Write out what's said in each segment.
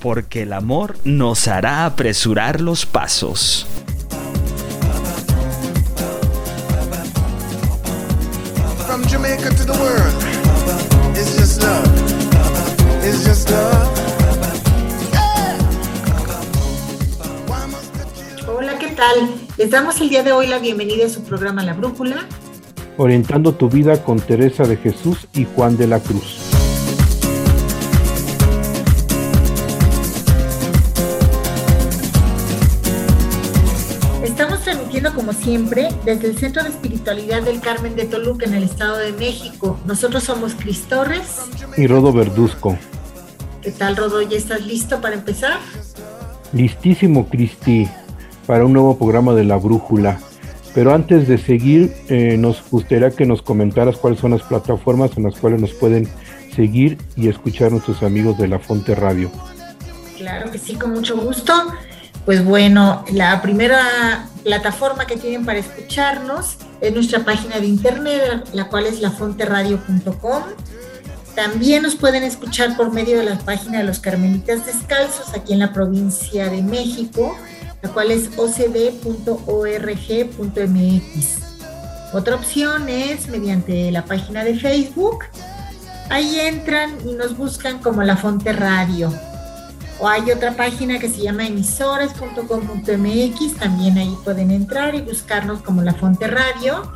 Porque el amor nos hará apresurar los pasos. From Jamaica to the world, it's just love. It's just love. Hola, ¿qué tal? Les damos el día de hoy la bienvenida a su programa La Brújula. Orientando tu vida con Teresa de Jesús y Juan de la Cruz. Siempre desde el Centro de Espiritualidad del Carmen de Toluca en el Estado de México. Nosotros somos Cris Torres. Y Rodo Verduzco. ¿Qué tal, Rodo? ¿Ya estás listo para empezar? Listísimo, Cristi, para un nuevo programa de La Brújula. Pero antes de seguir, eh, nos gustaría que nos comentaras cuáles son las plataformas en las cuales nos pueden seguir y escuchar nuestros amigos de La Fonte Radio. Claro que sí, con mucho gusto. Pues bueno, la primera plataforma que tienen para escucharnos es nuestra página de internet, la cual es lafonteradio.com. También nos pueden escuchar por medio de la página de los Carmelitas Descalzos aquí en la provincia de México, la cual es ocd.org.mx. Otra opción es mediante la página de Facebook. Ahí entran y nos buscan como La Fonte Radio. O hay otra página que se llama emisoras.com.mx, también ahí pueden entrar y buscarnos como La Fonte Radio.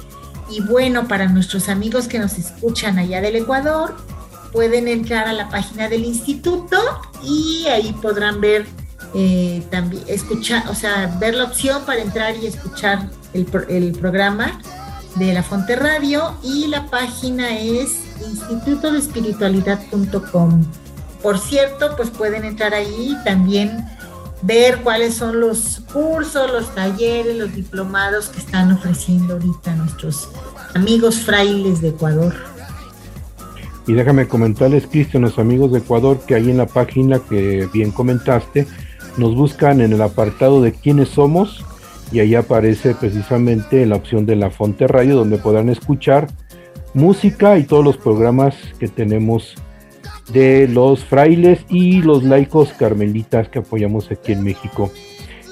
Y bueno, para nuestros amigos que nos escuchan allá del Ecuador, pueden entrar a la página del instituto y ahí podrán ver eh, también, escuchar, o sea, ver la opción para entrar y escuchar el, programa de La Fonte Radio y la página es institutodespiritualidad.com. Por cierto, pues pueden entrar ahí y también ver cuáles son los cursos, los talleres, los diplomados que están ofreciendo ahorita nuestros amigos frailes de Ecuador. Y déjame comentarles, Cristian, los amigos de Ecuador, que ahí en la página que bien comentaste, nos buscan en el apartado de quiénes somos y ahí aparece precisamente la opción de la Fonte Radio donde podrán escuchar música y todos los programas que tenemos de los frailes y los laicos carmelitas que apoyamos aquí en México.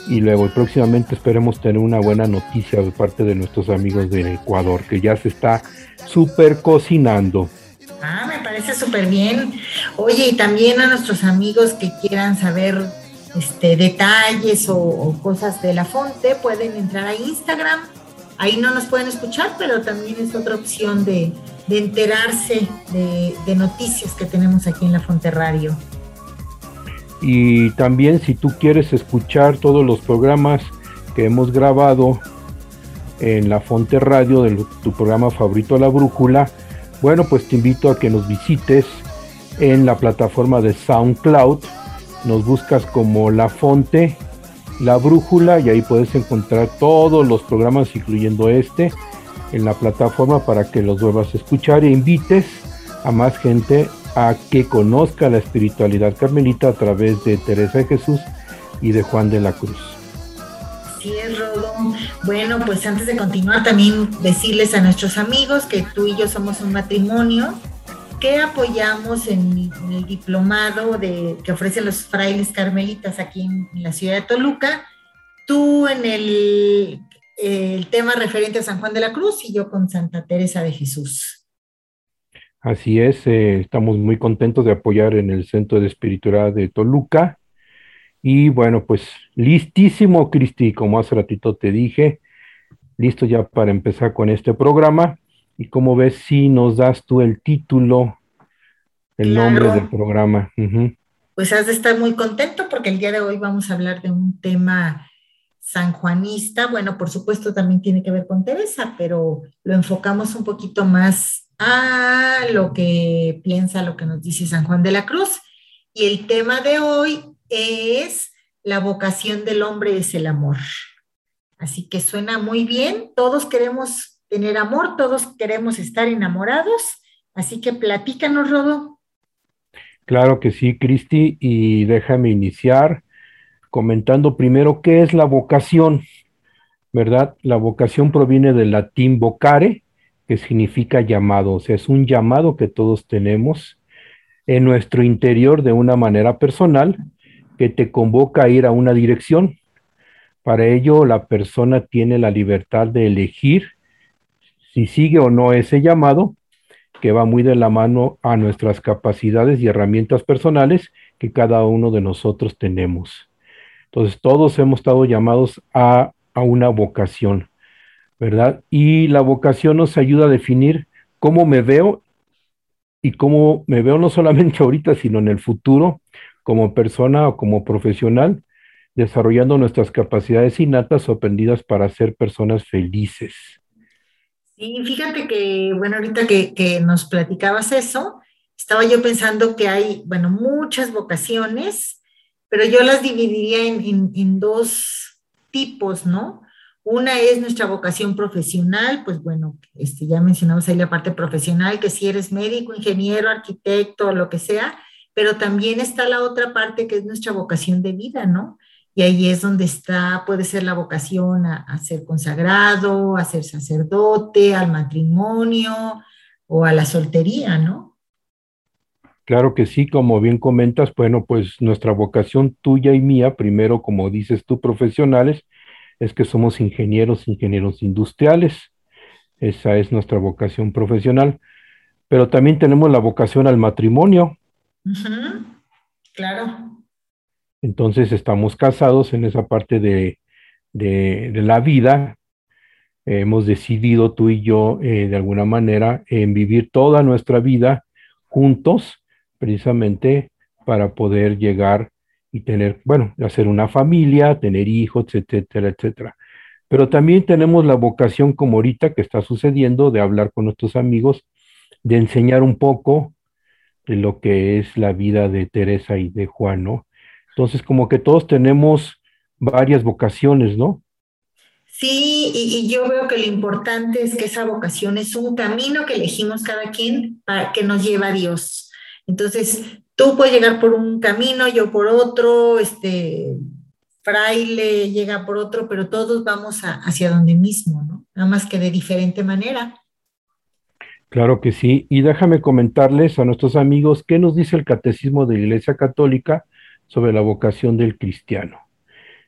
Y luego próximamente esperemos tener una buena noticia de parte de nuestros amigos de Ecuador, que ya se está súper cocinando. Ah, me parece súper bien. Oye, y también a nuestros amigos que quieran saber este, detalles o, o, cosas de la fonte, pueden entrar a Instagram. Ahí no nos pueden escuchar, pero también es otra opción de, de enterarse de, noticias que tenemos aquí en la Fonte Radio. Y también si tú quieres escuchar todos los programas que hemos grabado en la Fonte Radio de tu programa favorito La Brújula, bueno, pues te invito a que nos visites en la plataforma de SoundCloud. Nos buscas como La Fonte, La Brújula y ahí puedes encontrar todos los programas, incluyendo este, en la plataforma para que los vuelvas a escuchar e invites a más gente a que conozca la espiritualidad carmelita a través de Teresa de Jesús y de Juan de la Cruz. Así es, Rodo. Bueno, pues antes de continuar, también decirles a nuestros amigos que tú y yo somos un matrimonio que apoyamos en, el diplomado de, que ofrecen los frailes carmelitas aquí en la ciudad de Toluca. Tú en el, el tema referente a San Juan de la Cruz y yo con Santa Teresa de Jesús. Así es, eh, estamos muy contentos de apoyar en el Centro de Espiritualidad de Toluca. Y bueno, pues listísimo, Cristi, como hace ratito te dije, listo ya para empezar con este programa. Y como ves, si nos das tú el título, el claro. nombre del programa. Uh -huh. Pues has de estar muy contento porque el día de hoy vamos a hablar de un tema sanjuanista. Bueno, por supuesto también tiene que ver con Teresa, pero lo enfocamos un poquito más a lo que piensa, lo que nos dice San Juan de la Cruz. Y el tema de hoy es La vocación del hombre es el amor. Así que suena muy bien, todos queremos tener amor, todos queremos estar enamorados, así que platícanos, Rodo. Claro que sí, Cristi, y déjame iniciar comentando primero qué es la vocación, ¿verdad? La vocación proviene del latín vocare, que significa llamado, o sea, es un llamado que todos tenemos en nuestro interior de una manera personal que te convoca a ir a una dirección. Para ello, la persona tiene la libertad de elegir si sigue o no ese llamado, que va muy de la mano a nuestras capacidades y herramientas personales que cada uno de nosotros tenemos. Entonces, todos hemos estado llamados a, a una vocación, ¿verdad? Y la vocación nos ayuda a definir cómo me veo y cómo me veo no solamente ahorita, sino en el futuro, como persona o como profesional, desarrollando nuestras capacidades innatas o aprendidas para ser personas felices. Sí, fíjate que, bueno, ahorita que, que nos platicabas eso, estaba yo pensando que hay, bueno, muchas vocaciones, pero yo las dividiría en, en, dos tipos, ¿no? Una es nuestra vocación profesional, pues bueno, este, ya mencionamos ahí la parte profesional, que si eres médico, ingeniero, arquitecto, lo que sea, pero también está la otra parte que es nuestra vocación de vida, ¿no? Y ahí es donde está, puede ser la vocación a ser consagrado, a ser sacerdote, al matrimonio o a la soltería, ¿no? Claro que sí, como bien comentas, bueno, pues nuestra vocación tuya y mía, primero, como dices tú, profesionales, es que somos ingenieros, ingenieros industriales. Esa es nuestra vocación profesional. Pero también tenemos la vocación al matrimonio. Claro. Entonces estamos casados en esa parte de, de- de la vida. Eh, hemos decidido tú y yo, eh, de alguna manera, en vivir toda nuestra vida juntos, precisamente para poder llegar y tener, bueno, hacer una familia, tener hijos, etcétera, etcétera. Pero también tenemos la vocación, como ahorita que está sucediendo, de hablar con nuestros amigos, de enseñar un poco de lo que es la vida de Teresa y de Juan, ¿no? Entonces, como que todos tenemos varias vocaciones, ¿no? Sí, y, yo veo que lo importante es que esa vocación es un camino que elegimos cada quien para que nos lleva a Dios. Entonces, tú puedes llegar por un camino, yo por otro, este fraile llega por otro, pero todos vamos hacia donde mismo, ¿no? Nada más que de diferente manera. Claro que sí. Y déjame comentarles a nuestros amigos qué nos dice el Catecismo de la Iglesia Católica sobre la vocación del cristiano.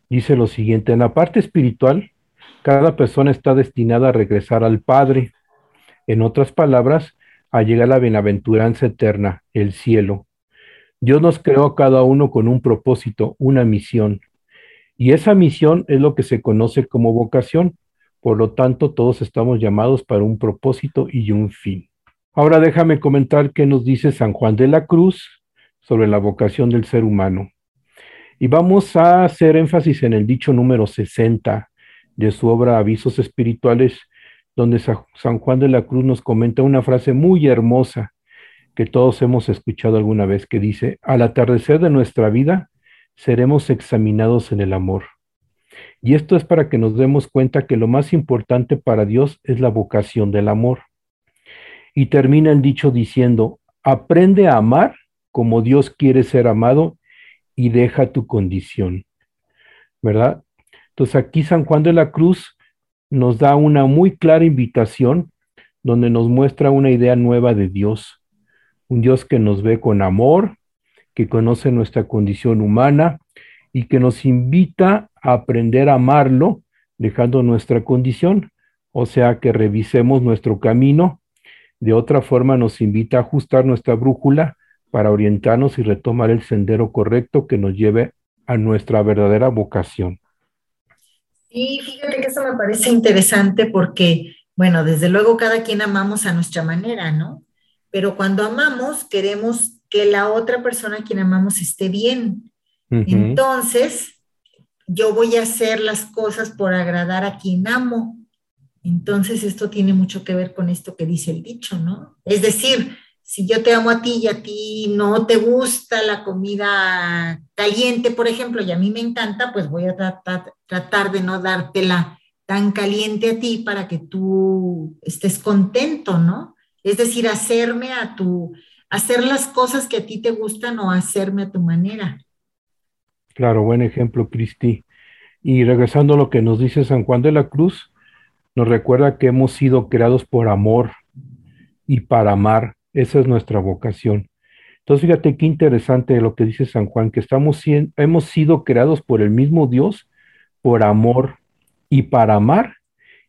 Dice lo siguiente, en la parte espiritual, cada persona está destinada a regresar al Padre. En otras palabras, a llegar a la bienaventuranza eterna, el cielo. Dios nos creó a cada uno con un propósito, una misión. Y esa misión es lo que se conoce como vocación. Por lo tanto, todos estamos llamados para un propósito y un fin. Ahora déjame comentar qué nos dice San Juan de la Cruz sobre la vocación del ser humano. Y vamos a hacer énfasis en el dicho número 60 de su obra Avisos Espirituales, donde Sa- San Juan de la Cruz nos comenta una frase muy hermosa que todos hemos escuchado alguna vez, que dice, al atardecer de nuestra vida seremos examinados en el amor. Y esto es para que nos demos cuenta que lo más importante para Dios es la vocación del amor. Y termina el dicho diciendo, aprende a amar como Dios quiere ser amado y deja tu condición. ¿Verdad? Entonces aquí San Juan de la Cruz nos da una muy clara invitación donde nos muestra una idea nueva de Dios. Un Dios que nos ve con amor, que conoce nuestra condición humana y que nos invita a aprender a amarlo dejando nuestra condición. O sea, que revisemos nuestro camino. De otra forma nos invita a ajustar nuestra brújula para orientarnos y retomar el sendero correcto que nos lleve a nuestra verdadera vocación. Y fíjate que eso me parece interesante porque, bueno, desde luego cada quien amamos a nuestra manera, ¿no? Pero cuando amamos, queremos que la otra persona a quien amamos esté bien. Entonces, yo voy a hacer las cosas por agradar a quien amo. Entonces, esto tiene mucho que ver con esto que dice el dicho, ¿no? Es decir, si yo te amo a ti y a ti no te gusta la comida caliente, por ejemplo, y a mí me encanta, pues voy a tratar, de no dártela tan caliente a ti para que tú estés contento, ¿no? Es decir, hacerme a tu, hacer las cosas que a ti te gustan o hacerme a tu manera. Claro, buen ejemplo, Cristi. Y regresando a lo que nos dice San Juan de la Cruz, nos recuerda que hemos sido creados por amor y para amar. Esa es nuestra vocación. Entonces, fíjate qué interesante lo que dice San Juan, que estamos hemos sido creados por el mismo Dios por amor y para amar,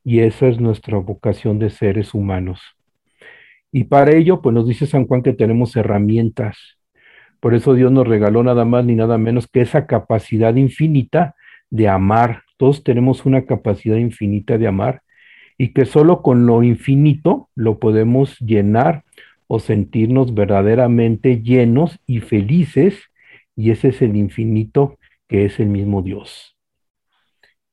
y esa es nuestra vocación de seres humanos. Y para ello, pues nos dice San Juan que tenemos herramientas. Por eso Dios nos regaló nada más ni nada menos que esa capacidad infinita de amar. Todos tenemos una capacidad infinita de amar y que solo con lo infinito lo podemos llenar o sentirnos verdaderamente llenos y felices, y ese es el infinito que es el mismo Dios.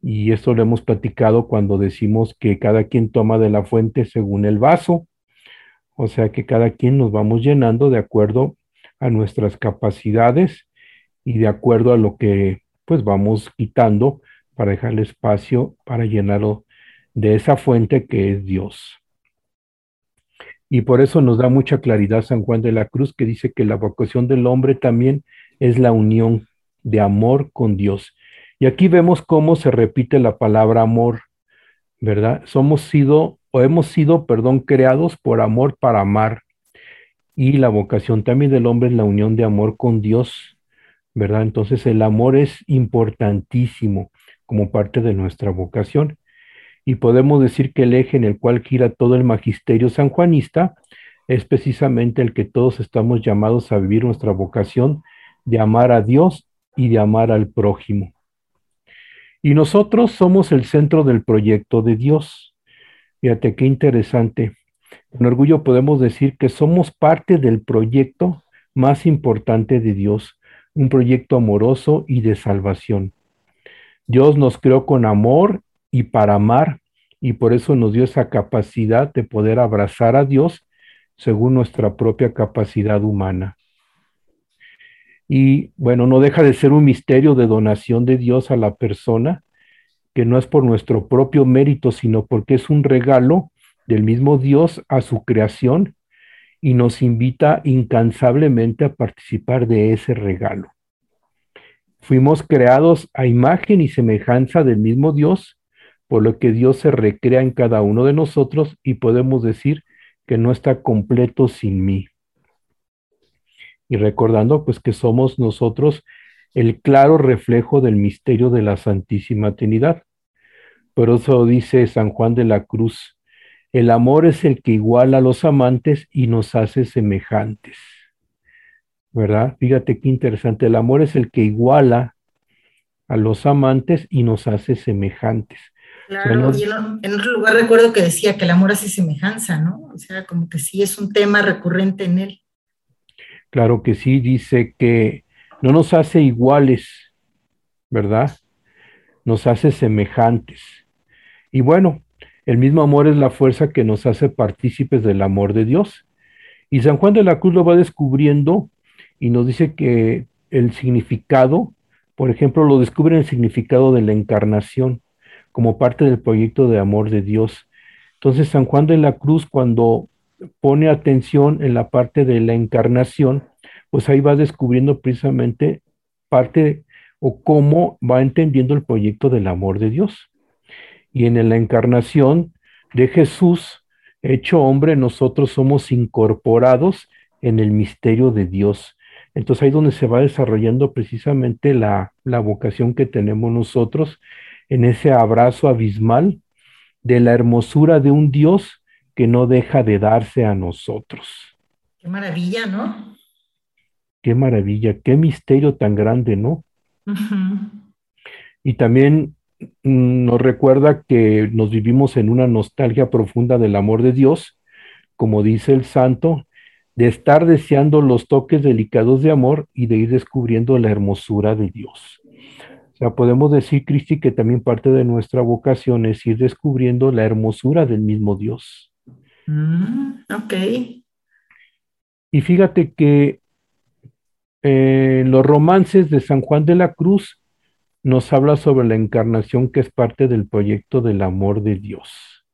Y esto lo hemos platicado cuando decimos que cada quien toma de la fuente según el vaso, o sea que cada quien nos vamos llenando de acuerdo a nuestras capacidades y de acuerdo a lo que pues vamos quitando para dejarle espacio para llenarlo de esa fuente que es Dios. Y por eso nos da mucha claridad San Juan de la Cruz, que dice que la vocación del hombre también es la unión de amor con Dios. Y aquí vemos cómo se repite la palabra amor, ¿verdad? Somos sido, o hemos sido, perdón, creados por amor para amar. Y la vocación también del hombre es la unión de amor con Dios, ¿verdad? Entonces el amor es importantísimo como parte de nuestra vocación y podemos decir que el eje en el cual gira todo el magisterio sanjuanista es precisamente el que todos estamos llamados a vivir nuestra vocación de amar a Dios y de amar al prójimo. Y nosotros somos el centro del proyecto de Dios. Fíjate qué interesante. Con orgullo podemos decir que somos parte del proyecto más importante de Dios, un proyecto amoroso y de salvación. Dios nos creó con amor y para amar, y por eso nos dio esa capacidad de poder abrazar a Dios según nuestra propia capacidad humana. Y bueno, no deja de ser un misterio de donación de Dios a la persona, que no es por nuestro propio mérito, sino porque es un regalo del mismo Dios a su creación y nos invita incansablemente a participar de ese regalo. Fuimos creados a imagen y semejanza del mismo Dios por lo que Dios se recrea en cada uno de nosotros y podemos decir que no está completo sin mí. Y recordando pues que somos nosotros el claro reflejo del misterio de la Santísima Trinidad. Por eso dice San Juan de la Cruz, el amor es el que iguala a los amantes y nos hace semejantes. ¿Verdad? Fíjate qué interesante, el amor es el que iguala a los amantes y nos hace semejantes. Claro, y en, otro lugar recuerdo que decía que el amor hace semejanza, ¿no? O sea, como que sí es un tema recurrente en él. Claro que sí, dice que no nos hace iguales, ¿verdad? Nos hace semejantes. Y bueno, el mismo amor es la fuerza que nos hace partícipes del amor de Dios. Y San Juan de la Cruz lo va descubriendo y nos dice que el significado, por ejemplo, lo descubre en el significado de la encarnación como parte del proyecto de amor de Dios. Entonces, San Juan de la Cruz, cuando pone atención en la parte de la encarnación, pues ahí va descubriendo precisamente parte o cómo va entendiendo el proyecto del amor de Dios. Y en la encarnación de Jesús, hecho hombre, nosotros somos incorporados en el misterio de Dios. Entonces ahí donde se va desarrollando precisamente la, la vocación que tenemos nosotros en ese abrazo abismal de la hermosura de un Dios que no deja de darse a nosotros. Qué maravilla, ¿no? Qué maravilla, qué misterio tan grande, ¿no? Y también mm, nos recuerda que nos vivimos en una nostalgia profunda del amor de Dios, como dice el santo, de estar deseando los toques delicados de amor y de ir descubriendo la hermosura de Dios sea, podemos decir, Cristi, que también parte de nuestra vocación es ir descubriendo la hermosura del mismo Dios. Mm, ok. Y fíjate que eh, los romances de San Juan de la Cruz nos habla sobre la encarnación que es parte del proyecto del amor de Dios.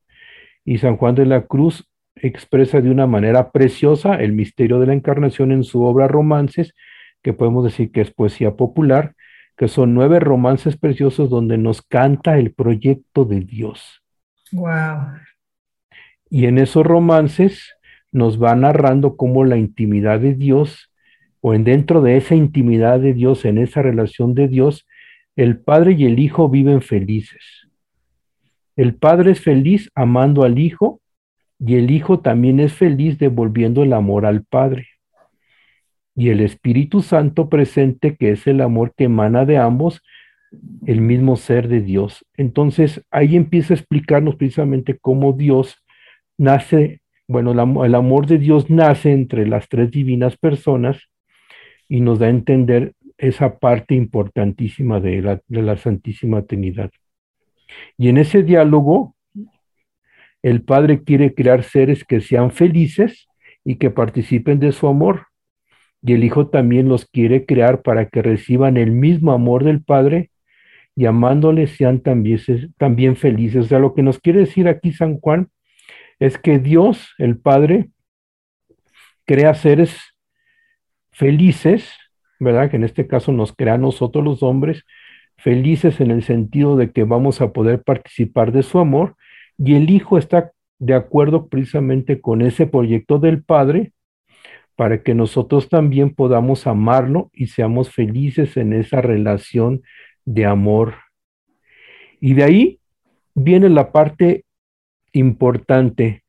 Y San Juan de la Cruz expresa de una manera preciosa el misterio de la encarnación en su obra Romances, que podemos decir que es poesía popular, que son nueve romances preciosos donde nos canta el proyecto de Dios. Wow. Y en esos romances nos va narrando cómo la intimidad de Dios, o en dentro de esa intimidad de Dios, en esa relación de Dios, el Padre y el Hijo viven felices. El Padre es feliz amando al Hijo y el Hijo también es feliz devolviendo el amor al Padre. Y el Espíritu Santo presente, que es el amor que emana de ambos, el mismo ser de Dios. Entonces ahí empieza a explicarnos precisamente cómo Dios nace, bueno, el amor de Dios nace entre las tres divinas personas y nos da a entender esa parte importantísima de la, de la Santísima Trinidad. Y en ese diálogo, el Padre quiere crear seres que sean felices y que participen de su amor. Y el Hijo también los quiere crear para que reciban el mismo amor del Padre y amándoles sean también, también felices. O sea, lo que nos quiere decir aquí San Juan es que Dios, el Padre, crea seres felices, ¿verdad? Que en este caso nos crea a nosotros los hombres, felices en el sentido de que vamos a poder participar de su amor y el Hijo está de acuerdo precisamente con ese proyecto del Padre para que nosotros también podamos amarlo y seamos felices en esa relación de amor. Y de ahí viene la parte importante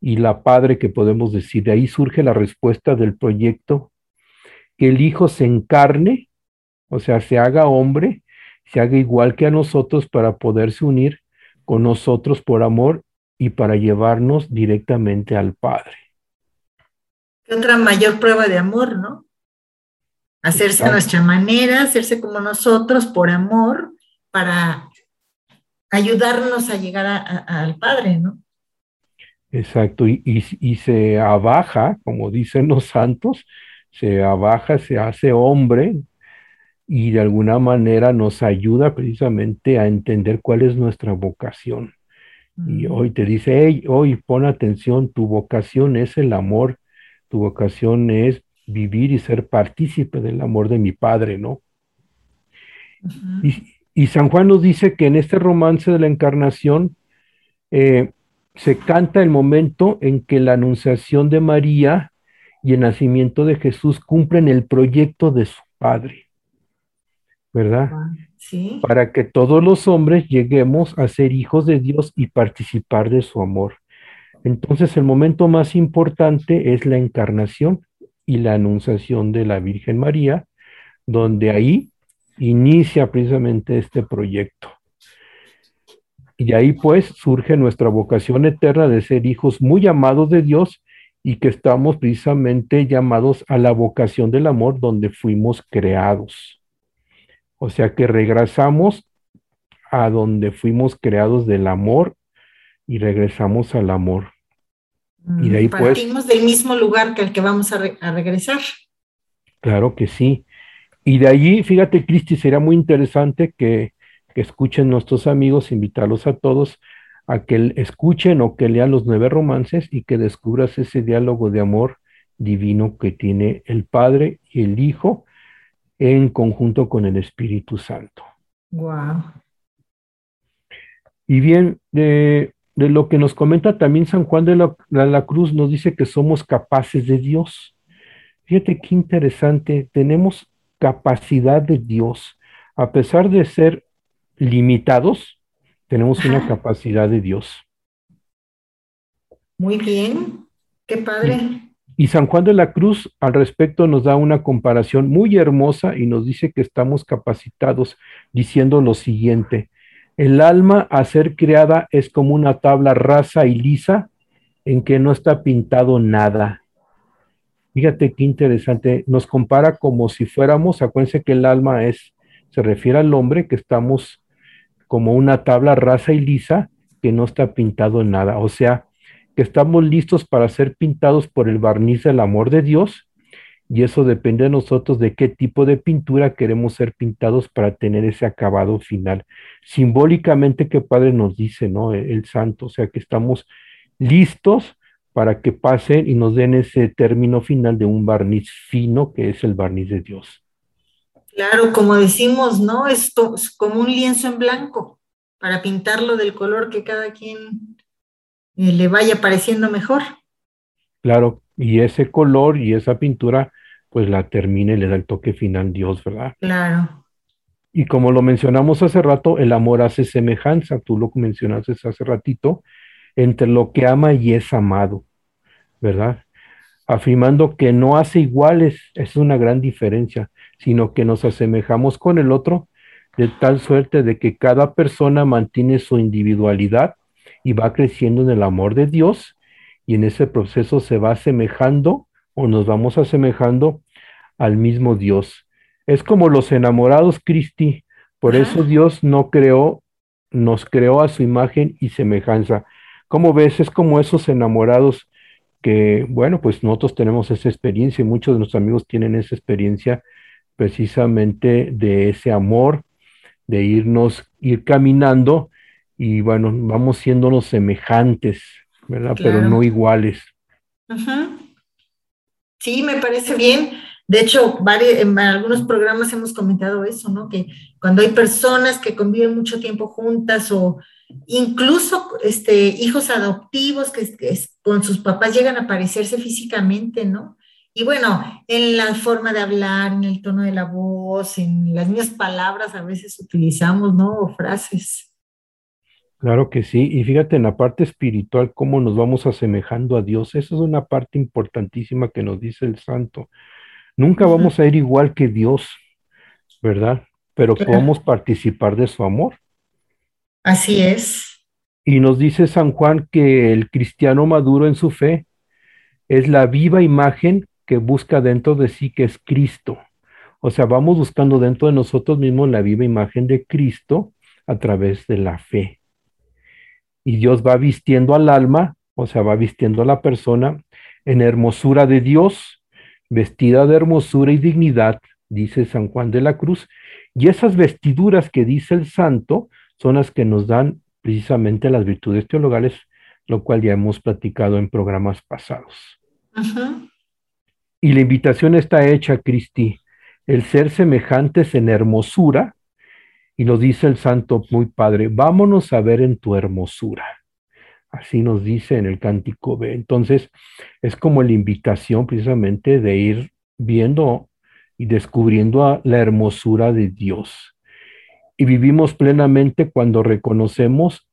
y la padre que podemos decir. De ahí surge la respuesta del proyecto, que el Hijo se encarne, o sea, se haga hombre, se haga igual que a nosotros para poderse unir con nosotros por amor y para llevarnos directamente al Padre. Otra mayor prueba de amor, ¿no? Hacerse a nuestra manera, hacerse como nosotros por amor, para ayudarnos a llegar al Padre, ¿no? Exacto, y, y, se abaja, como dicen los santos, se abaja, se hace hombre, y de alguna manera nos ayuda precisamente a entender cuál es nuestra vocación. Y hoy te dice, hey, hoy pon atención, tu vocación es el amor, tu vocación es vivir y ser partícipe del amor de mi Padre, ¿no? y, y, San Juan nos dice que en este romance de la encarnación eh, se canta el momento en que la anunciación de María y el nacimiento de Jesús cumplen el proyecto de su Padre. ¿verdad? Sí. Para que todos los hombres lleguemos a ser hijos de Dios y participar de su amor. Entonces el momento más importante es la encarnación y la anunciación de la Virgen María, donde ahí inicia precisamente este proyecto. Y ahí pues surge nuestra vocación eterna de ser hijos muy amados de Dios y que estamos precisamente llamados a la vocación del amor donde fuimos creados. O sea que regresamos a donde fuimos creados del amor y regresamos al amor. Y de ahí pues Partimos del mismo lugar que el que vamos a, regresar. Claro que sí. Y de allí, fíjate, Cristi, sería muy interesante que, que escuchen nuestros amigos, invitarlos a todos a que escuchen o que lean los nueve romances y que descubras ese diálogo de amor divino que tiene el Padre y el Hijo en conjunto con el Espíritu Santo. Wow. Y bien, de, lo que nos comenta también San Juan de la, Cruz, nos dice que somos capaces de Dios. Fíjate qué interesante, tenemos capacidad de Dios. A pesar de ser limitados, tenemos una capacidad de Dios. Muy bien, qué padre. Y San Juan de la Cruz al respecto nos da una comparación muy hermosa y nos dice que estamos capacitados diciendo lo siguiente, el alma a ser creada es como una tabla rasa y lisa en que no está pintado nada. Fíjate qué interesante, nos compara como si fuéramos, acuérdense que el alma es, se refiere al hombre, que estamos como una tabla rasa y lisa que no está pintado en nada, o sea, que estamos listos para ser pintados por el barniz del amor de Dios y eso depende de nosotros de qué tipo de pintura queremos ser pintados para tener ese acabado final. Simbólicamente que Padre nos dice, ¿no? El, el santo, o sea que estamos listos para que pasen y nos den ese término final de un barniz fino que es el barniz de Dios. Claro, como decimos, ¿no? Esto es como un lienzo en blanco para pintarlo del color que cada quien eh, le vaya pareciendo mejor. Claro, y ese color y esa pintura, pues la termina y le da el toque final Dios, ¿verdad? Claro. Y como lo mencionamos hace rato, el amor hace semejanza, tú lo mencionaste hace ratito, entre lo que ama y es amado, ¿verdad? Afirmando que no hace iguales, es una gran diferencia, sino que nos asemejamos con el otro de tal suerte de que cada persona mantiene su individualidad y va creciendo en el amor de Dios y en ese proceso se va asemejando o nos vamos asemejando al mismo Dios. Es como los enamorados, Cristi. Por eso Dios no creó, nos creó a su imagen y semejanza. Como ves, es como esos enamorados que, bueno, pues nosotros tenemos esa experiencia y muchos de nuestros amigos tienen esa experiencia precisamente de ese amor, de irnos, ir caminando y bueno, vamos siéndonos semejantes, ¿verdad? Pero no iguales. Sí, me parece bien. De hecho, en algunos programas hemos comentado eso, ¿no? Que cuando hay personas que conviven mucho tiempo juntas o incluso este, hijos adoptivos que, que con sus papás llegan a parecerse físicamente, ¿no? Y bueno, en la forma de hablar, en el tono de la voz, en las mismas palabras a veces utilizamos, ¿no? O frases. Claro que sí, y fíjate en la parte espiritual cómo nos vamos asemejando a Dios. Esa es una parte importantísima que nos dice el santo. Nunca vamos a ir igual que Dios, ¿verdad? Pero podemos participar de su amor. Así es. Y nos dice San Juan que el cristiano maduro en su fe es la viva imagen que busca dentro de sí, que es Cristo. O sea, vamos buscando dentro de nosotros mismos la viva imagen de Cristo a través de la fe y Dios va vistiendo al alma, o sea, va vistiendo a la persona en hermosura de Dios, vestida de hermosura y dignidad, dice San Juan de la Cruz, y esas vestiduras que dice el santo son las que nos dan precisamente las virtudes teologales, lo cual ya hemos platicado en programas pasados. Y la invitación está hecha, Cristi, el ser semejantes en hermosura y nos dice el Santo muy Padre, vámonos a ver en tu hermosura. Así nos dice en el cántico B. Entonces, es como la invitación precisamente de ir viendo y descubriendo la hermosura de Dios. Y vivimos plenamente cuando reconocemos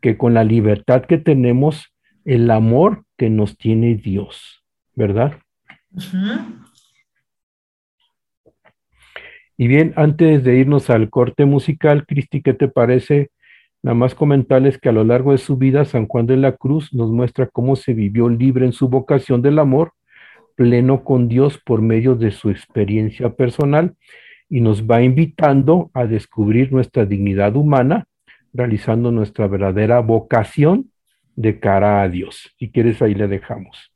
que con la libertad que tenemos, el amor que nos tiene Dios, ¿verdad? Y bien, antes de irnos al corte musical, Cristi, ¿qué te parece? Nada más comentarles que a lo largo de su vida, San Juan de la Cruz nos muestra cómo se vivió libre en su vocación del amor, pleno con Dios por medio de su experiencia personal y nos va invitando a descubrir nuestra dignidad humana, realizando nuestra verdadera vocación de cara a Dios. Si quieres, ahí le dejamos.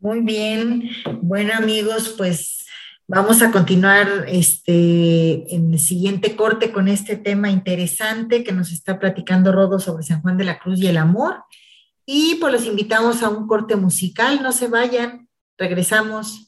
Muy bien. Bueno, amigos, pues Vamos a continuar este, en el siguiente corte con este tema interesante que nos está platicando Rodo sobre San Juan de la Cruz y el amor. Y pues los invitamos a un corte musical, no se vayan, regresamos.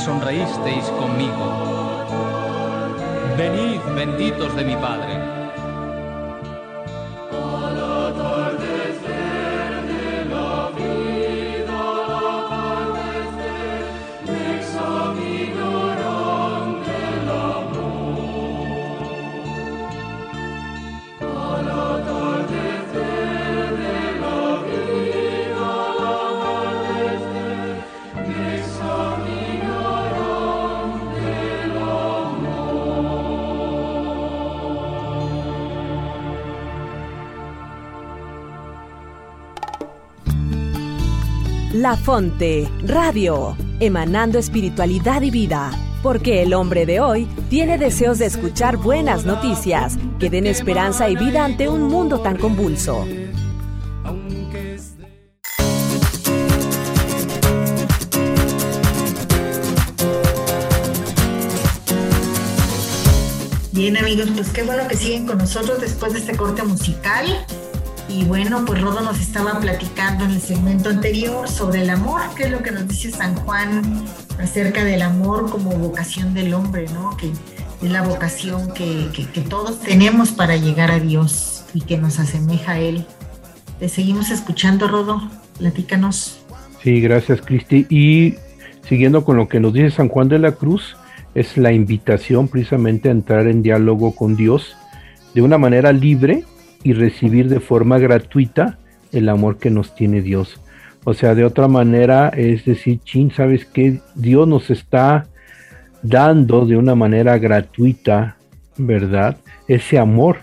sonreísteis conmigo. Venid benditos de mi Padre La Fonte, Radio, emanando espiritualidad y vida. Porque el hombre de hoy tiene deseos de escuchar buenas noticias que den esperanza y vida ante un mundo tan convulso. Bien amigos, pues qué bueno que siguen con nosotros después de este corte musical. Y bueno, pues Rodo nos estaba platicando en el segmento anterior sobre el amor, que es lo que nos dice San Juan acerca del amor como vocación del hombre, ¿no? Que es la vocación que, todos tenemos para llegar a Dios y que nos asemeja a Él. Te seguimos escuchando, Rodo. Platícanos. Sí, gracias, Cristi. Y siguiendo con lo que nos dice San Juan de la Cruz, es la invitación precisamente a entrar en diálogo con Dios de una manera libre y recibir de forma gratuita el amor que nos tiene Dios. O sea, de otra manera, es decir, chin, ¿sabes qué? Dios nos está dando de una manera gratuita, ¿verdad? Ese amor.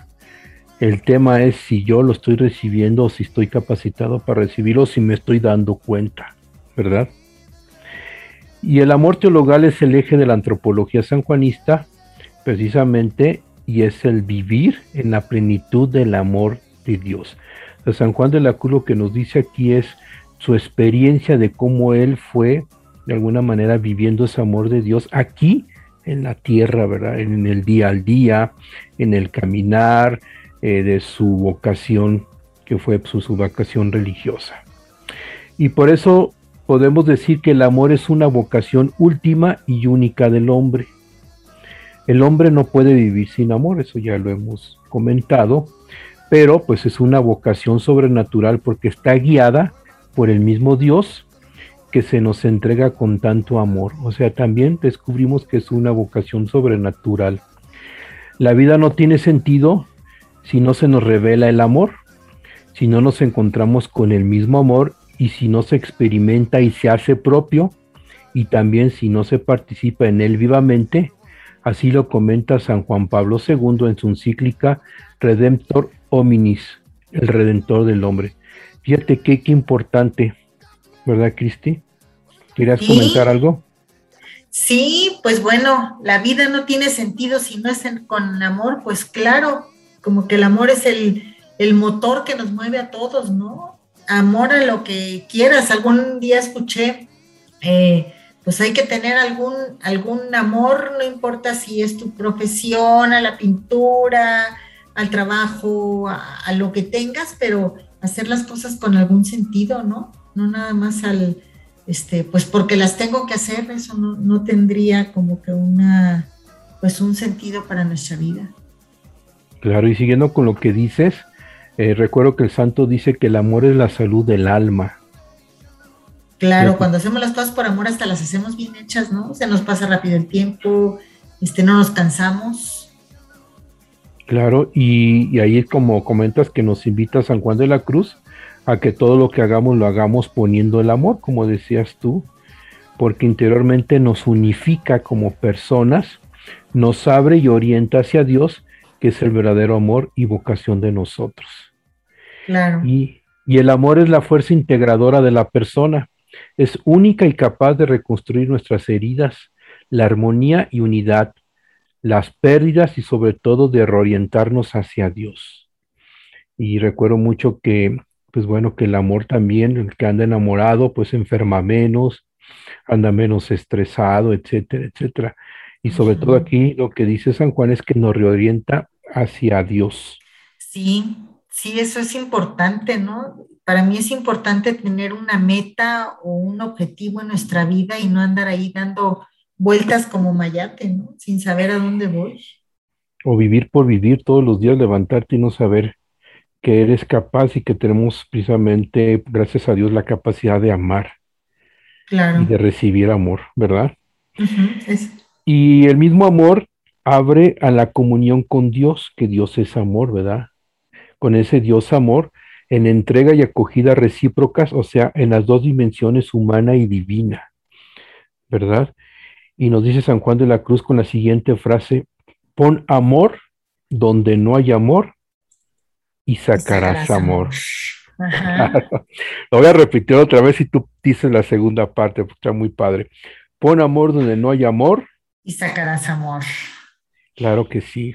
El tema es si yo lo estoy recibiendo o si estoy capacitado para recibirlo, si me estoy dando cuenta, ¿verdad? Y el amor teologal es el eje de la antropología sanjuanista, precisamente y es el vivir en la plenitud del amor de Dios. San Juan de la Cruz lo que nos dice aquí es su experiencia de cómo él fue de alguna manera viviendo ese amor de Dios aquí en la tierra, ¿verdad? En el día al día, en el caminar eh, de su vocación, que fue su, su vocación religiosa. Y por eso podemos decir que el amor es una vocación última y única del hombre. El hombre no puede vivir sin amor, eso ya lo hemos comentado, pero pues es una vocación sobrenatural porque está guiada por el mismo Dios que se nos entrega con tanto amor. O sea, también descubrimos que es una vocación sobrenatural. La vida no tiene sentido si no se nos revela el amor, si no nos encontramos con el mismo amor y si no se experimenta y se hace propio, y también si no se participa en él vivamente, Así lo comenta San Juan Pablo II en su encíclica Redemptor Hominis, el Redentor del Hombre. Fíjate qué, qué importante, ¿verdad, Cristi? ¿Querías comentar algo? Sí, pues bueno, la vida no tiene sentido si no es con amor, pues claro, como que el amor es el, el motor que nos mueve a todos, ¿no? Amor a lo que quieras. Algún día escuché eh, pues hay que tener algún, algún amor, no importa si es tu profesión, a la pintura, al trabajo, a, lo que tengas, pero hacer las cosas con algún sentido, ¿no? No nada más al, este, pues porque las tengo que hacer, eso no, tendría como que una, pues un sentido para nuestra vida. Claro, y siguiendo con lo que dices, eh, recuerdo que el santo dice que el amor es la salud del alma. Claro, cuando hacemos las cosas por amor hasta las hacemos bien hechas, ¿no? Se nos pasa rápido el tiempo, este, no nos cansamos. Claro, y, y ahí como comentas que nos invita San Juan de la Cruz a que todo lo que hagamos lo hagamos poniendo el amor, como decías tú, porque interiormente nos unifica como personas, nos abre y orienta hacia Dios, que es el verdadero amor y vocación de nosotros. Claro. Y, y el amor es la fuerza integradora de la persona es única y capaz de reconstruir nuestras heridas, la armonía y unidad, las pérdidas y sobre todo de reorientarnos hacia Dios. Y recuerdo mucho que, pues bueno, que el amor también, el que anda enamorado, pues enferma menos, anda menos estresado, etcétera, etcétera. Y sobre todo aquí lo que dice San Juan es que nos reorienta hacia Dios. Sí, sí, eso es importante, ¿no? Para mí es importante tener una meta o un objetivo en nuestra vida y no andar ahí dando vueltas como mayate, ¿no? Sin saber a dónde voy. O vivir por vivir todos los días, levantarte y no saber que eres capaz y que tenemos precisamente, gracias a Dios, la capacidad de amar Claro. y de recibir amor, ¿verdad? Es- Y el mismo amor abre a la comunión con Dios, que Dios es amor, ¿verdad? Con ese Dios amor en entrega y acogida recíprocas, o sea, en las dos dimensiones humana y divina, ¿verdad? Y nos dice San Juan de la Cruz con la siguiente frase, pon amor donde no hay amor y sacarás, sacarás amor. Ajá. Lo voy a repetir otra vez y tú dices la segunda parte, porque está muy padre. Pon amor donde no hay amor Y sacarás amor. Claro que sí.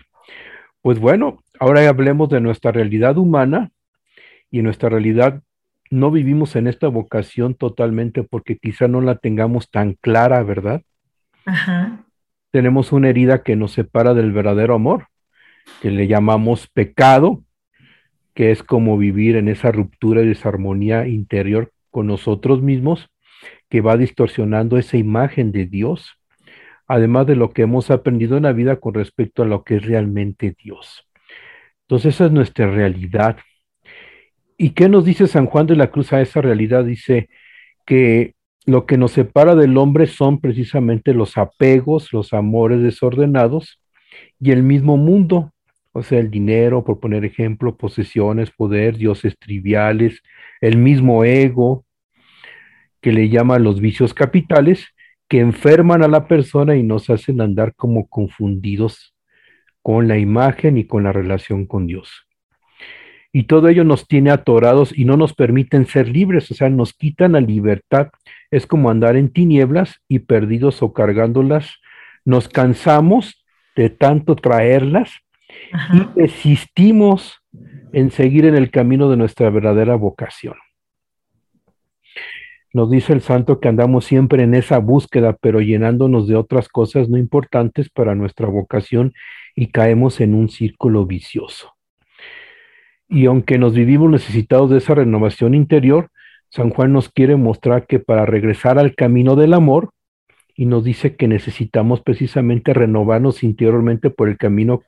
Pues bueno, ahora hablemos de nuestra realidad humana y nuestra realidad no vivimos en esta vocación totalmente porque quizá no la tengamos tan clara, ¿verdad? Ajá. Tenemos una herida que nos separa del verdadero amor, que le llamamos pecado, que es como vivir en esa ruptura y desarmonía interior con nosotros mismos, que va distorsionando esa imagen de Dios además de lo que hemos aprendido en la vida con respecto a lo que es realmente Dios. Entonces esa es nuestra realidad. ¿Y qué nos dice San Juan de la Cruz a esa realidad? Dice que lo que nos separa del hombre son precisamente los apegos, los amores desordenados y el mismo mundo, o sea, el dinero, por poner ejemplo, posesiones, poder, dioses triviales, el mismo ego, que le llama los vicios capitales, que enferman a la persona y nos hacen andar como confundidos con la imagen y con la relación con Dios. Y todo ello nos tiene atorados y no nos permiten ser libres, o sea, nos quitan la libertad. Es como andar en tinieblas y perdidos o cargándolas. Nos cansamos de tanto traerlas Ajá. y desistimos en seguir en el camino de nuestra verdadera vocación. Nos dice el santo que andamos siempre en esa búsqueda, pero llenándonos de otras cosas no importantes para nuestra vocación y caemos en un círculo vicioso. Y aunque nos vivimos necesitados de esa renovación interior, San Juan nos quiere mostrar que para regresar al camino del amor, y nos dice que necesitamos precisamente renovarnos interiormente por el camino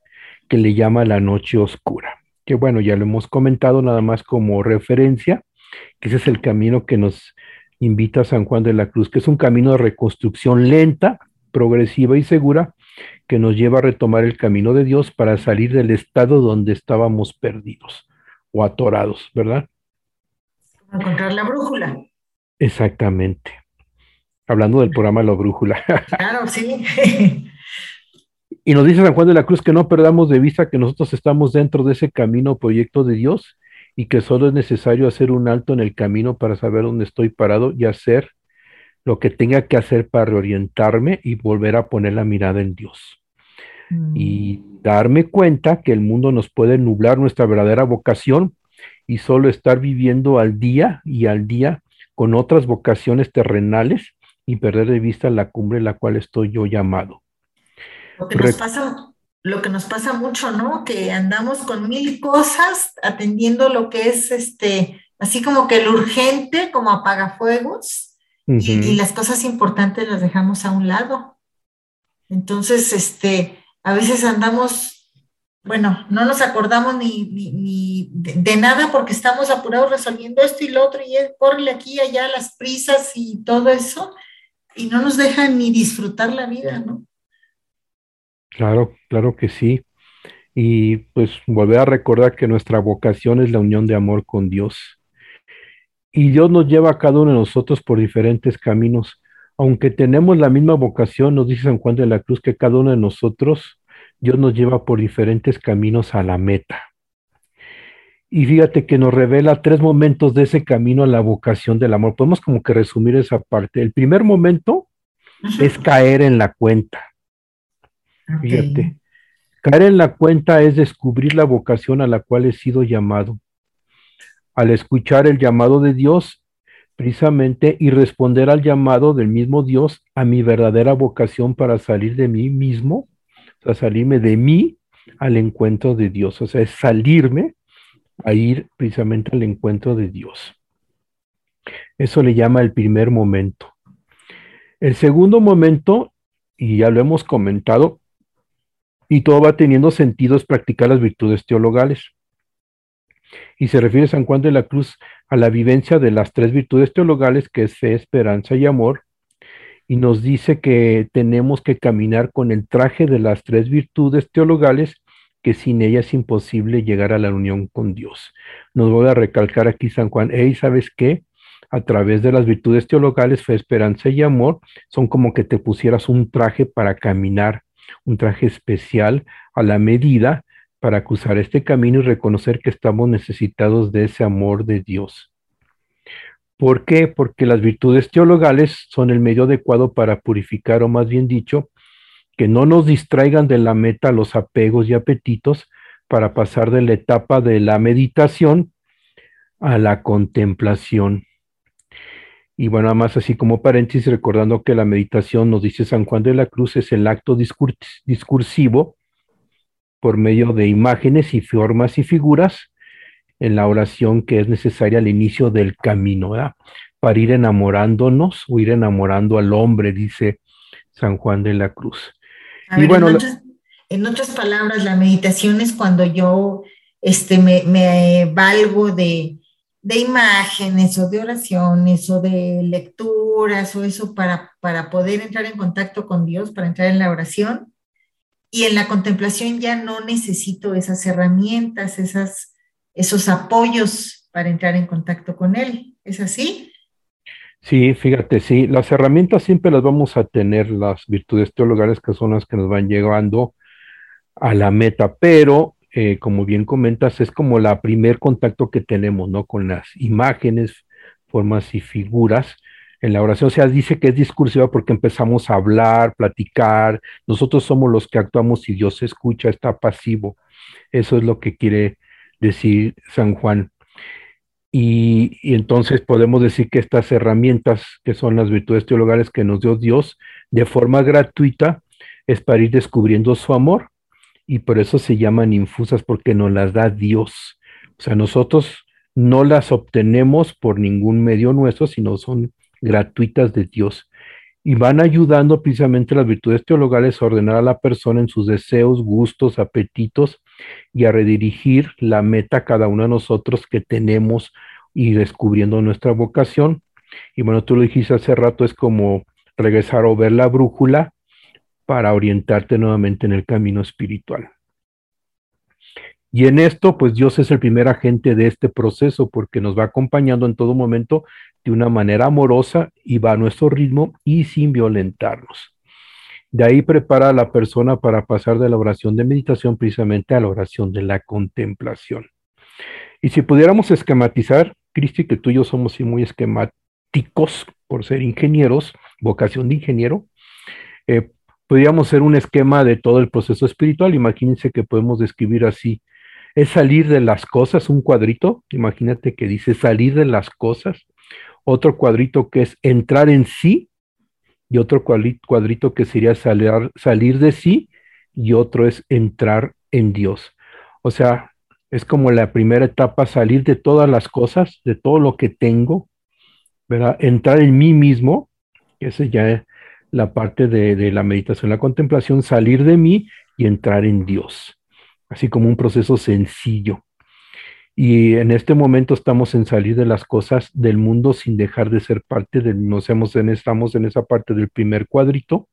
que le llama la noche oscura. Que bueno, ya lo hemos comentado nada más como referencia, que ese es el camino que nos invita San Juan de la Cruz, que es un camino de reconstrucción lenta, progresiva y segura, que nos lleva a retomar el camino de Dios para salir del estado donde estábamos perdidos o atorados, ¿verdad? Encontrar la brújula. Exactamente. Hablando del programa La Brújula. Claro, sí. Y nos dice San Juan de la Cruz que no perdamos de vista que nosotros estamos dentro de ese camino proyecto de Dios y que solo es necesario hacer un alto en el camino para saber dónde estoy parado y hacer lo que tenga que hacer para reorientarme y volver a poner la mirada en Dios. Y darme cuenta que el mundo nos puede nublar nuestra verdadera vocación y solo estar viviendo al día y al día con otras vocaciones terrenales y perder de vista la cumbre en la cual estoy yo llamado. Lo que nos pasa, lo que nos pasa mucho, ¿no? Que andamos con mil cosas atendiendo lo que es este, así como que lo urgente, como apagafuegos, y, Ujú. y las cosas importantes las dejamos a un lado. Entonces, este, a veces andamos, bueno, no nos acordamos ni, ni, ni de, de nada porque estamos apurados resolviendo esto y lo otro, y es, córrele aquí y allá las prisas y todo eso, y no nos dejan ni disfrutar la vida, ¿no? Claro, claro que sí. Y pues volver a recordar que nuestra vocación es la unión de amor con Dios. Y Dios nos lleva a cada uno de nosotros por diferentes caminos. Aunque tenemos la misma vocación, nos dice San Juan de la Cruz que cada uno de nosotros, Dios nos lleva por diferentes caminos a la meta. Y fíjate que nos revela tres momentos de ese camino a la vocación del amor. Podemos como que resumir esa parte. El primer momento es caer en la cuenta. Fíjate, caer en la cuenta es descubrir la vocación a la cual he sido llamado. Al escuchar el llamado de Dios, precisamente y responder al llamado del mismo Dios a mi verdadera vocación para salir de mí mismo, o sea, salirme de mí al encuentro de Dios, o sea, es salirme a ir precisamente al encuentro de Dios. Eso le llama el primer momento. El segundo momento, y ya lo hemos comentado, y todo va teniendo sentido, es practicar las virtudes teologales. Y se refiere San Juan de la Cruz a la vivencia de las tres virtudes teologales, que es fe, esperanza y amor, y nos dice que tenemos que caminar con el traje de las tres virtudes teologales, que sin ella es imposible llegar a la unión con Dios. Nos voy a recalcar aquí San Juan, hey, ¿sabes qué? A través de las virtudes teologales, fe, esperanza y amor, son como que te pusieras un traje para caminar, un traje especial a la medida para cruzar este camino y reconocer que estamos necesitados de ese amor de Dios. ¿Por qué? Porque las virtudes teologales son el medio adecuado para purificar, o más bien dicho, que no nos distraigan de la meta los apegos y apetitos para pasar de la etapa de la meditación a la contemplación. Y bueno, además así como paréntesis, recordando que la meditación, nos dice San Juan de la Cruz, es el acto discursivo por medio de imágenes y formas y figuras en la oración que es necesaria al inicio del camino, ¿verdad? Para ir enamorándonos o ir enamorando al hombre, dice San Juan de la Cruz. y bueno, en otras, palabras, la meditación es cuando yo este, me, valgo de, de, imágenes o de oraciones o de lecturas o eso para, para poder entrar en contacto con Dios, para entrar en la oración. Y en la contemplación ya no necesito esas herramientas, esas esos apoyos para entrar en contacto con Él. ¿Es así? Sí, fíjate, sí, las herramientas siempre las vamos a tener, las virtudes teologales que son las que nos van llevando a la meta, pero eh, como bien comentas, es como la primer contacto que tenemos, ¿no? Con las imágenes, formas y figuras en la oración. O sea, dice que es discursiva porque empezamos a hablar, platicar, nosotros somos los que actuamos y Dios escucha, está pasivo. Eso es lo que quiere decir San Juan. Y, entonces podemos decir que estas herramientas, que son las virtudes teologales que nos dio Dios, de forma gratuita, es para ir descubriendo su amor. Y por eso se llaman infusas, porque nos las da Dios. O sea, nosotros no las obtenemos por ningún medio nuestro, sino son gratuitas de Dios. Y van ayudando precisamente las virtudes teologales a ordenar a la persona en sus deseos, gustos, apetitos y a redirigir la meta cada uno de nosotros que tenemos y descubriendo nuestra vocación. Y bueno, tú lo dijiste hace rato, es como regresar o ver la brújula para orientarte nuevamente en el camino espiritual. Y en esto, pues Dios es el primer agente de este proceso porque nos va acompañando en todo momento de una manera amorosa y va a nuestro ritmo y sin violentarnos. De ahí prepara a la persona para pasar de la oración de meditación precisamente a la oración de la contemplación. Y si pudiéramos esquematizar, Cristi, que tú y yo somos muy esquemáticos por ser ingenieros, vocación de ingeniero, eh, podríamos hacer un esquema de todo el proceso espiritual. Imagínense que podemos describir así. Es salir de las cosas, un cuadrito, imagínate que dice salir de las cosas. Otro cuadrito que es entrar en sí, y otro cuadrito que sería salir, salir de sí y otro es entrar en Dios. O sea, es como la primera etapa, salir de todas las cosas, de todo lo que tengo, ¿verdad? Entrar en mí mismo, esa ya es la parte de, la meditación, la contemplación, salir de mí y entrar en Dios, así como un proceso sencillo. Y en este momento estamos en salir de las cosas del mundo sin dejar de ser parte del, no seamos en, estamos en esa parte del primer cuadrito.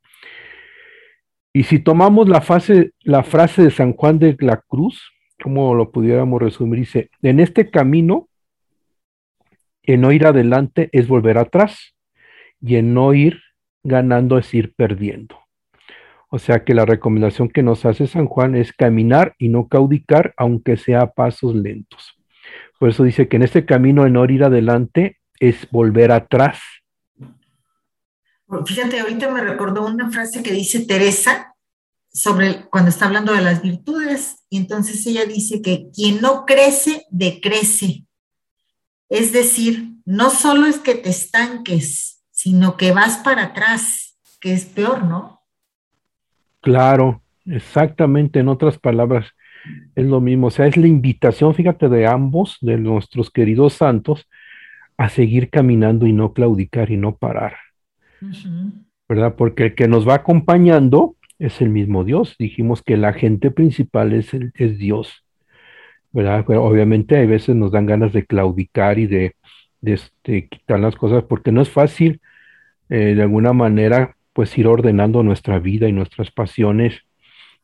Y si tomamos la, fase, la frase de San Juan de la Cruz, como lo pudiéramos resumir, dice, en este camino, en no ir adelante es volver atrás y en no ir ganando es ir perdiendo. O sea que la recomendación que nos hace San Juan es caminar y no caudicar, aunque sea a pasos lentos. Por eso dice que en este camino de no ir adelante es volver atrás. Fíjate, ahorita me recordó una frase que dice Teresa sobre cuando está hablando de las virtudes, y entonces ella dice que quien no crece, decrece. Es decir, no solo es que te estanques, sino que vas para atrás, que es peor, ¿no? Claro, exactamente, en otras palabras, es lo mismo, o sea, es la invitación, fíjate, de ambos, de nuestros queridos santos, a seguir caminando y no claudicar y no parar, ¿verdad? Porque el que nos va acompañando es el mismo Dios. Dijimos que el agente principal es, el, es Dios, ¿verdad? Pero obviamente hay veces nos dan ganas de claudicar y de, de este, quitar las cosas porque no es fácil, eh, de alguna manera, pues ir ordenando nuestra vida y nuestras pasiones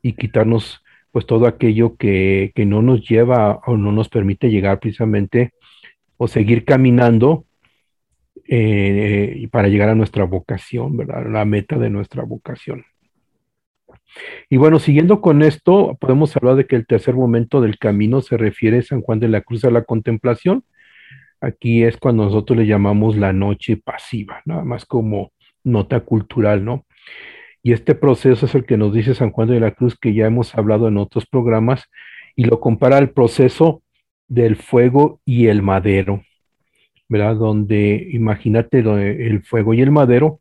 y quitarnos pues todo aquello que, que no nos lleva o no nos permite llegar precisamente o seguir caminando eh, para llegar a nuestra vocación, ¿verdad? La meta de nuestra vocación. Y bueno, siguiendo con esto, podemos hablar de que el tercer momento del camino se refiere a San Juan de la Cruz a la contemplación. Aquí es cuando nosotros le llamamos la noche pasiva, nada más como nota cultural, ¿no? Y este proceso es el que nos dice San Juan de la Cruz, que ya hemos hablado en otros programas, y lo compara al proceso del fuego y el madero, ¿verdad? Donde imagínate el fuego y el madero,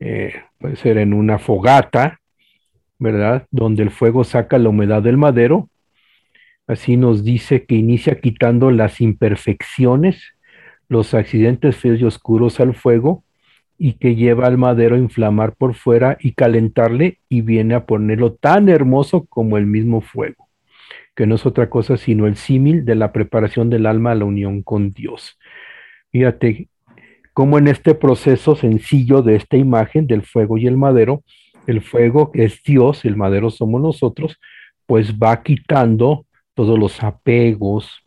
eh, puede ser en una fogata, ¿verdad? Donde el fuego saca la humedad del madero. Así nos dice que inicia quitando las imperfecciones, los accidentes feos y oscuros al fuego y que lleva al madero a inflamar por fuera y calentarle y viene a ponerlo tan hermoso como el mismo fuego, que no es otra cosa sino el símil de la preparación del alma a la unión con Dios. Fíjate cómo en este proceso sencillo de esta imagen del fuego y el madero, el fuego es Dios, el madero somos nosotros, pues va quitando todos los apegos,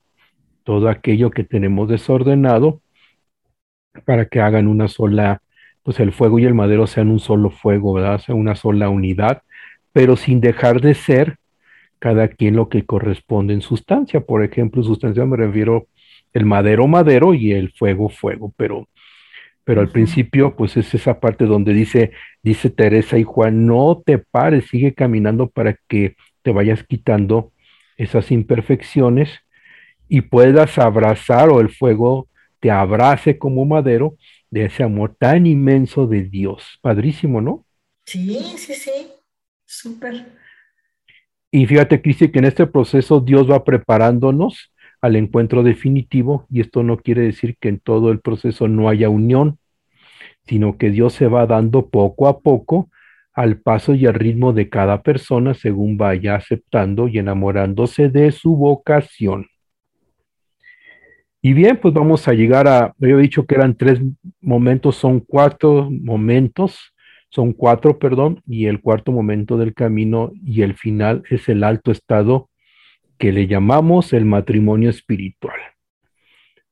todo aquello que tenemos desordenado para que hagan una sola, pues el fuego y el madero sean un solo fuego, ¿verdad? Sean una sola unidad, pero sin dejar de ser cada quien lo que corresponde en sustancia. Por ejemplo, sustancia me refiero el madero madero y el fuego fuego, pero pero al principio, pues es esa parte donde dice, dice Teresa y Juan, no te pares, sigue caminando para que te vayas quitando esas imperfecciones y puedas abrazar o el fuego te abrace como madero de ese amor tan inmenso de Dios. Padrísimo, ¿no? Sí, sí, sí, súper. Y fíjate, Cristi, que en este proceso Dios va preparándonos al encuentro definitivo y esto no quiere decir que en todo el proceso no haya unión, sino que Dios se va dando poco a poco al paso y al ritmo de cada persona según vaya aceptando y enamorándose de su vocación. Y bien, pues vamos a llegar a, yo he dicho que eran tres momentos, son cuatro momentos, son cuatro, perdón, y el cuarto momento del camino y el final es el alto estado que le llamamos el matrimonio espiritual,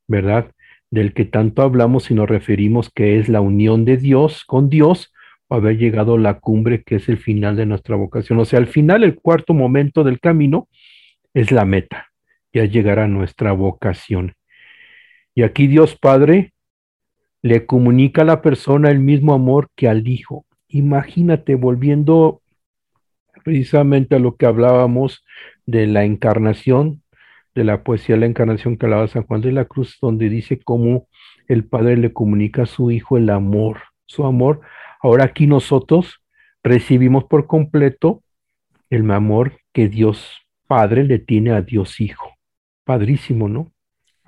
¿verdad? Del que tanto hablamos y nos referimos que es la unión de Dios con Dios haber llegado a la cumbre que es el final de nuestra vocación. O sea, al final, el cuarto momento del camino es la meta, ya llegar a nuestra vocación. Y aquí Dios Padre le comunica a la persona el mismo amor que al Hijo. Imagínate, volviendo precisamente a lo que hablábamos de la encarnación, de la poesía de la encarnación que hablaba San Juan de la Cruz, donde dice cómo el Padre le comunica a su Hijo el amor, su amor. Ahora aquí nosotros recibimos por completo el amor que Dios Padre le tiene a Dios Hijo. Padrísimo, ¿no?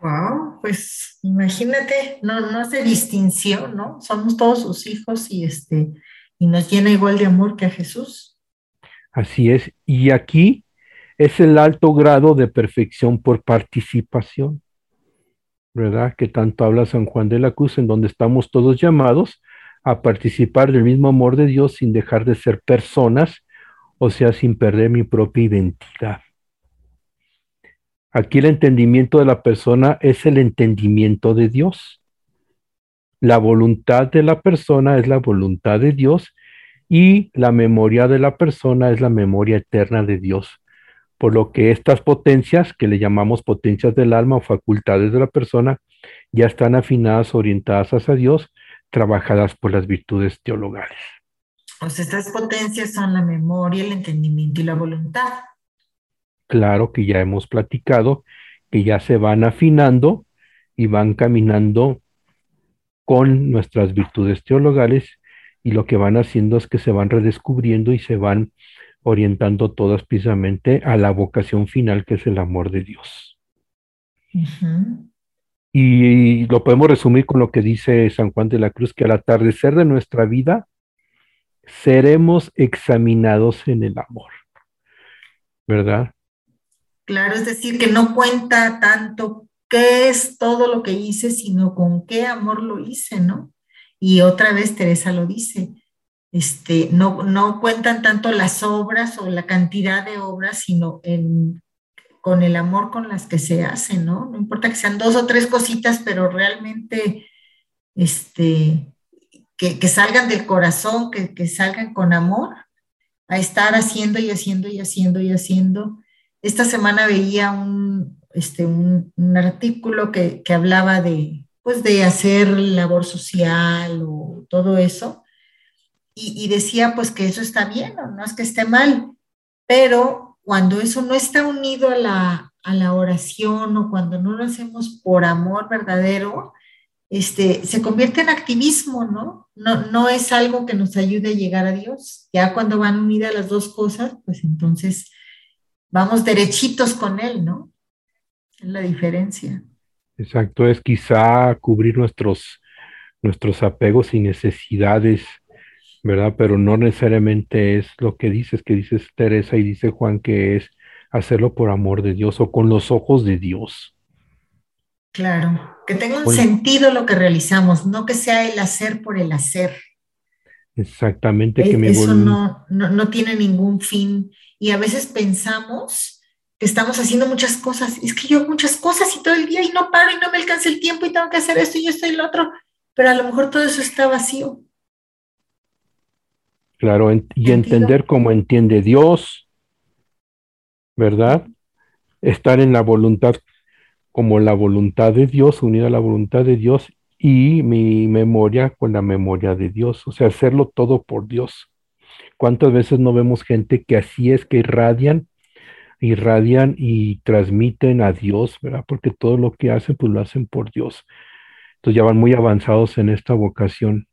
Wow, pues imagínate, no, no hace distinción, ¿no? Somos todos sus hijos y este, y nos llena igual de amor que a Jesús. Así es. Y aquí es el alto grado de perfección por participación, ¿verdad? Que tanto habla San Juan de la Cruz, en donde estamos todos llamados a participar del mismo amor de Dios sin dejar de ser personas, o sea, sin perder mi propia identidad. Aquí el entendimiento de la persona es el entendimiento de Dios. La voluntad de la persona es la voluntad de Dios y la memoria de la persona es la memoria eterna de Dios por lo que estas potencias, que le llamamos potencias del alma o facultades de la persona, ya están afinadas, orientadas hacia Dios, trabajadas por las virtudes teologales. Pues estas potencias son la memoria, el entendimiento y la voluntad. Claro que ya hemos platicado que ya se van afinando y van caminando con nuestras virtudes teologales y lo que van haciendo es que se van redescubriendo y se van orientando todas precisamente a la vocación final que es el amor de Dios. Y lo podemos resumir con lo que dice San Juan de la Cruz, que al atardecer de nuestra vida seremos examinados en el amor. ¿Verdad? Claro, es decir, que no cuenta tanto qué es todo lo que hice, sino con qué amor lo hice, ¿no? Y otra vez Teresa lo dice, este, no, no cuentan tanto las obras o la cantidad de obras, sino en, con el amor con las que se hacen, ¿no? No importa que sean dos o tres cositas, pero realmente este, que, salgan del corazón, que, que salgan con amor, a estar haciendo y haciendo y haciendo y haciendo. Esta semana veía un, este, un, artículo que, hablaba de, pues, de hacer labor social o todo eso, y, decía pues que eso está bien, no es que esté mal, pero cuando eso no está unido a la, a la oración o cuando no lo hacemos por amor verdadero, este, se convierte en activismo, ¿no? ¿no? No es algo que nos ayude a llegar a Dios. Ya cuando van unidas las dos cosas, pues entonces vamos derechitos con Él, ¿no? Es la diferencia. Exacto, es quizá cubrir nuestros, nuestros apegos y necesidades, ¿verdad? Pero no necesariamente es lo que dices, que dices Teresa y dice Juan, que es hacerlo por amor de Dios o con los ojos de Dios. Claro, que tenga un sentido lo que realizamos, no que sea el hacer por el hacer. Exactamente, que me Eso no, no, no tiene ningún fin. Y a veces pensamos estamos haciendo muchas cosas. Es que yo hago muchas cosas y todo el día y no paro y no me alcanza el tiempo y tengo que hacer esto y esto y lo otro, pero a lo mejor todo eso está vacío. Claro, y entender cómo entiende Dios, ¿verdad? Estar en la voluntad como la voluntad de Dios, unida a la voluntad de Dios y mi memoria con la memoria de Dios, o sea, hacerlo todo por Dios. ¿Cuántas veces no vemos gente que así es, que irradian irradian y transmiten a Dios, ¿verdad? Porque todo lo que hacen, pues lo hacen por Dios. Entonces ya van muy avanzados en esta vocación.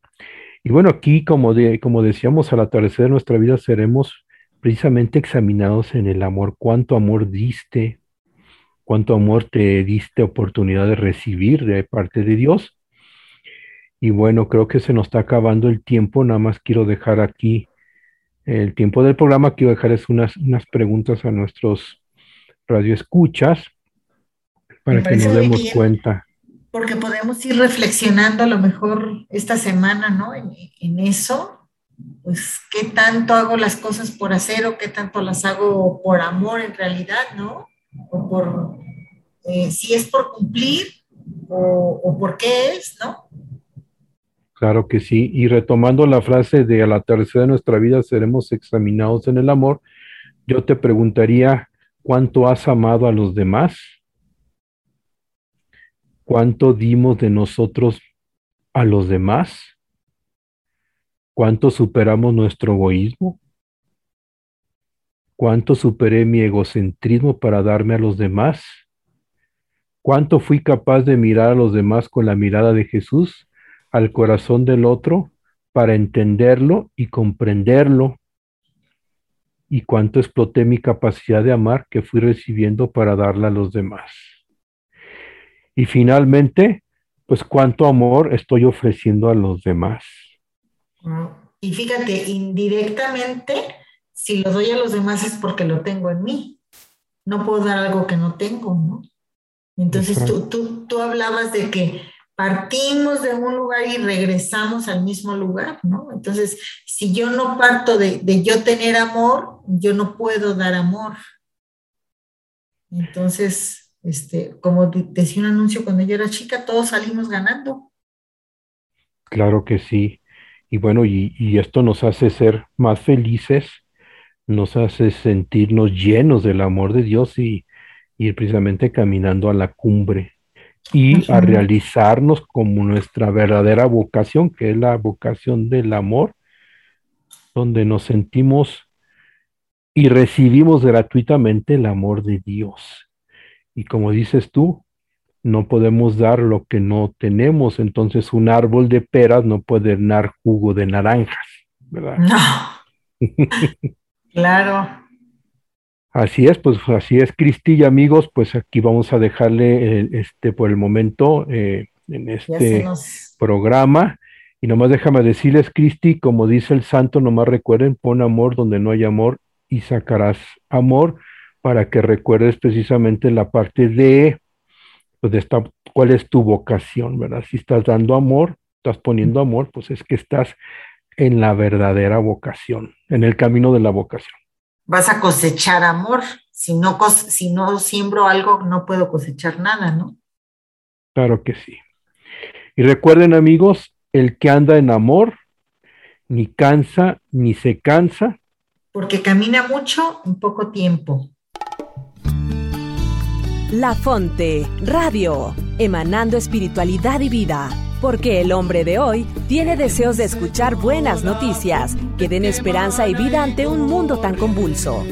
Y bueno, aquí, como, de, como decíamos, al atardecer de nuestra vida seremos precisamente examinados en el amor. ¿Cuánto amor diste? ¿Cuánto amor te diste oportunidad de recibir de parte de Dios? Y bueno, creo que se nos está acabando el tiempo. Nada más quiero dejar aquí el tiempo del programa, quiero dejarles unas, unas preguntas a nuestros radioescuchas para que nos demos cuenta. Porque podemos ir reflexionando a lo mejor esta semana, ¿no? En, eso, pues qué tanto hago las cosas por hacer o qué tanto las hago por amor en realidad, ¿no? O por, eh, si es por cumplir o, o por qué es, ¿no? Claro que sí. Y retomando la frase de a la tercera de nuestra vida seremos examinados en el amor, yo te preguntaría, ¿cuánto has amado a los demás? ¿Cuánto dimos de nosotros a los demás? ¿Cuánto superamos nuestro egoísmo? ¿Cuánto superé mi egocentrismo para darme a los demás? ¿Cuánto fui capaz de mirar a los demás con la mirada de Jesús? al corazón del otro para entenderlo y comprenderlo y cuánto exploté mi capacidad de amar que fui recibiendo para darla a los demás. Y finalmente, pues cuánto amor estoy ofreciendo a los demás. Y fíjate, indirectamente, si lo doy a los demás es porque lo tengo en mí. No puedo dar algo que no tengo, ¿no? Entonces tú, tú, tú hablabas de que partimos de un lugar y regresamos al mismo lugar, ¿no? Entonces, si yo no parto de, yo tener amor, yo no puedo dar amor. Entonces, este, como decía un anuncio cuando yo era chica, todos salimos ganando. Claro que sí. Y bueno, y, esto nos hace ser más felices, nos hace sentirnos llenos del amor de Dios y ir precisamente caminando a la cumbre y a realizarnos como nuestra verdadera vocación, que es la vocación del amor, donde nos sentimos y recibimos gratuitamente el amor de Dios. Y como dices tú, no podemos dar lo que no tenemos. Entonces un árbol de peras no puede dar jugo de naranjas, ¿verdad? No. claro. Así es, pues así es, Cristi y amigos, pues aquí vamos a dejarle este por el momento eh, en este programa. Y nomás déjame decirles, Cristi, como dice el santo, nomás recuerden, pon amor donde no hay amor y sacarás amor para que recuerdes precisamente la parte de, pues de esta, cuál es tu vocación, ¿verdad? Si estás dando amor, estás poniendo amor, pues es que estás en la verdadera vocación, en el camino de la vocación. Vas a cosechar amor. Si no, si no siembro algo, no puedo cosechar nada, ¿no? Claro que sí. Y recuerden, amigos, el que anda en amor, ni cansa, ni se cansa. Porque camina mucho en poco tiempo. La Fonte, Radio, emanando espiritualidad y vida. Porque el hombre de hoy tiene deseos de escuchar buenas noticias que den esperanza y vida ante un mundo tan convulso.